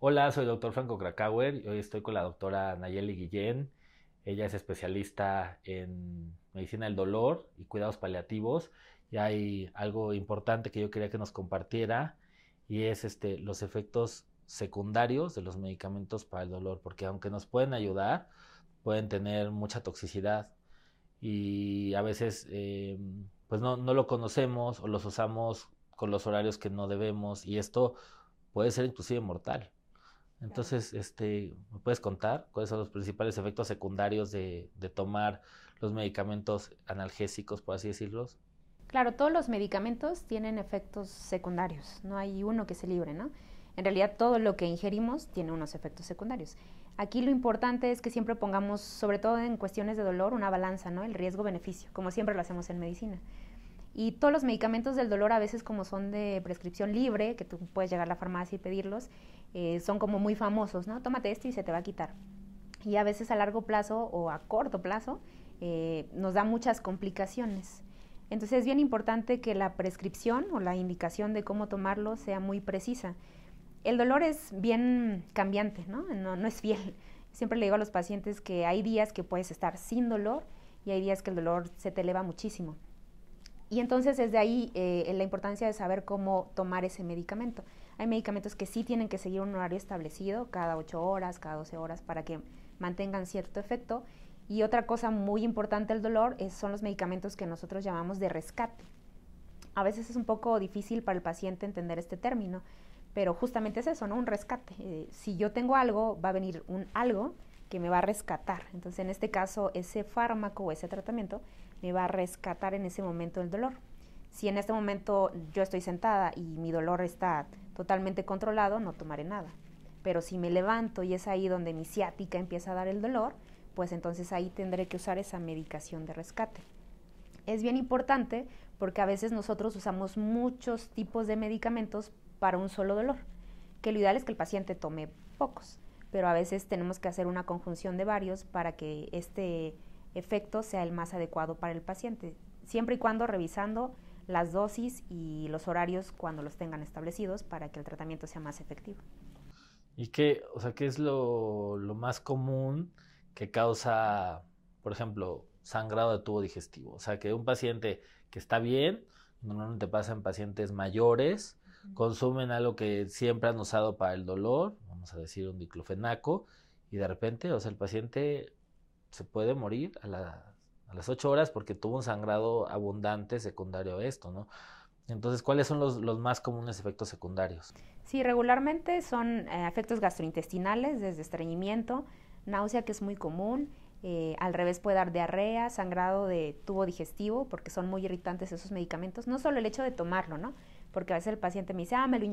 Hola, soy el doctor Franco Krakauer y hoy estoy con la doctora Nayeli Guillén. Ella es especialista en medicina del dolor y cuidados paliativos y hay algo importante que yo quería que nos compartiera y es este, los efectos secundarios de los medicamentos para el dolor, porque aunque nos pueden ayudar, pueden tener mucha toxicidad y a veces eh, pues no, no lo conocemos o los usamos con los horarios que no debemos y esto puede ser inclusive mortal. Entonces, este, ¿me puedes contar cuáles son los principales efectos secundarios de, de tomar los medicamentos analgésicos, por así decirlos? Claro, todos los medicamentos tienen efectos secundarios, no hay uno que se libre, ¿no? En realidad todo lo que ingerimos tiene unos efectos secundarios. Aquí lo importante es que siempre pongamos, sobre todo en cuestiones de dolor, una balanza, ¿no? El riesgo-beneficio, como siempre lo hacemos en medicina. Y todos los medicamentos del dolor, a veces como son de prescripción libre, que tú puedes llegar a la farmacia y pedirlos, eh, son como muy famosos, ¿no? Tómate esto y se te va a quitar. Y a veces a largo plazo o a corto plazo eh, nos da muchas complicaciones. Entonces es bien importante que la prescripción o la indicación de cómo tomarlo sea muy precisa. El dolor es bien cambiante, ¿no? No, es fiel. Siempre le digo a los pacientes que hay días que puedes estar sin dolor y hay días que el dolor se te eleva muchísimo. Y entonces desde ahí eh, la importancia de saber cómo tomar ese medicamento. Hay medicamentos que sí tienen que seguir un horario establecido, cada 8 horas, cada 12 horas, para que mantengan cierto efecto. Y otra cosa muy importante del dolor son los medicamentos que nosotros llamamos de rescate. A veces es un poco difícil para el paciente entender este término, pero justamente es eso, ¿no? Un rescate. Eh, si yo tengo algo, va a venir un algo que me va a rescatar. Entonces, en este caso, ese fármaco o ese tratamiento me va a rescatar en ese momento el dolor. Si en este momento yo estoy sentada y mi dolor está totalmente controlado, no tomaré nada. Pero si me levanto y es ahí donde mi ciática empieza a dar el dolor, pues entonces ahí tendré que usar esa medicación de rescate. Es bien importante porque a veces nosotros usamos muchos tipos de medicamentos para un solo dolor, que lo ideal es que el paciente tome pocos, pero a veces tenemos que hacer una conjunción de varios para que este efecto sea el más adecuado para el paciente, siempre y cuando revisando las dosis y los horarios cuando los tengan establecidos para que el tratamiento sea más efectivo. ¿Y qué, o sea, qué es lo, más común que causa, por ejemplo, sangrado de tubo digestivo? O sea, que un paciente que está bien, normalmente pasa en pacientes mayores, consumen algo que siempre han usado para el dolor, vamos a decir un diclofenaco, y de repente, o sea, el paciente se puede morir a, las 8 horas porque tuvo un sangrado abundante secundario a esto, ¿no? Entonces, ¿cuáles son los, más comunes efectos secundarios? Sí, regularmente son eh, efectos gastrointestinales, desde estreñimiento, náusea, que es muy común, eh, al revés puede dar diarrea, sangrado de tubo digestivo, porque son muy irritantes esos medicamentos. No solo el hecho de tomarlo, ¿no? Porque a veces el paciente me dice, ah, me lo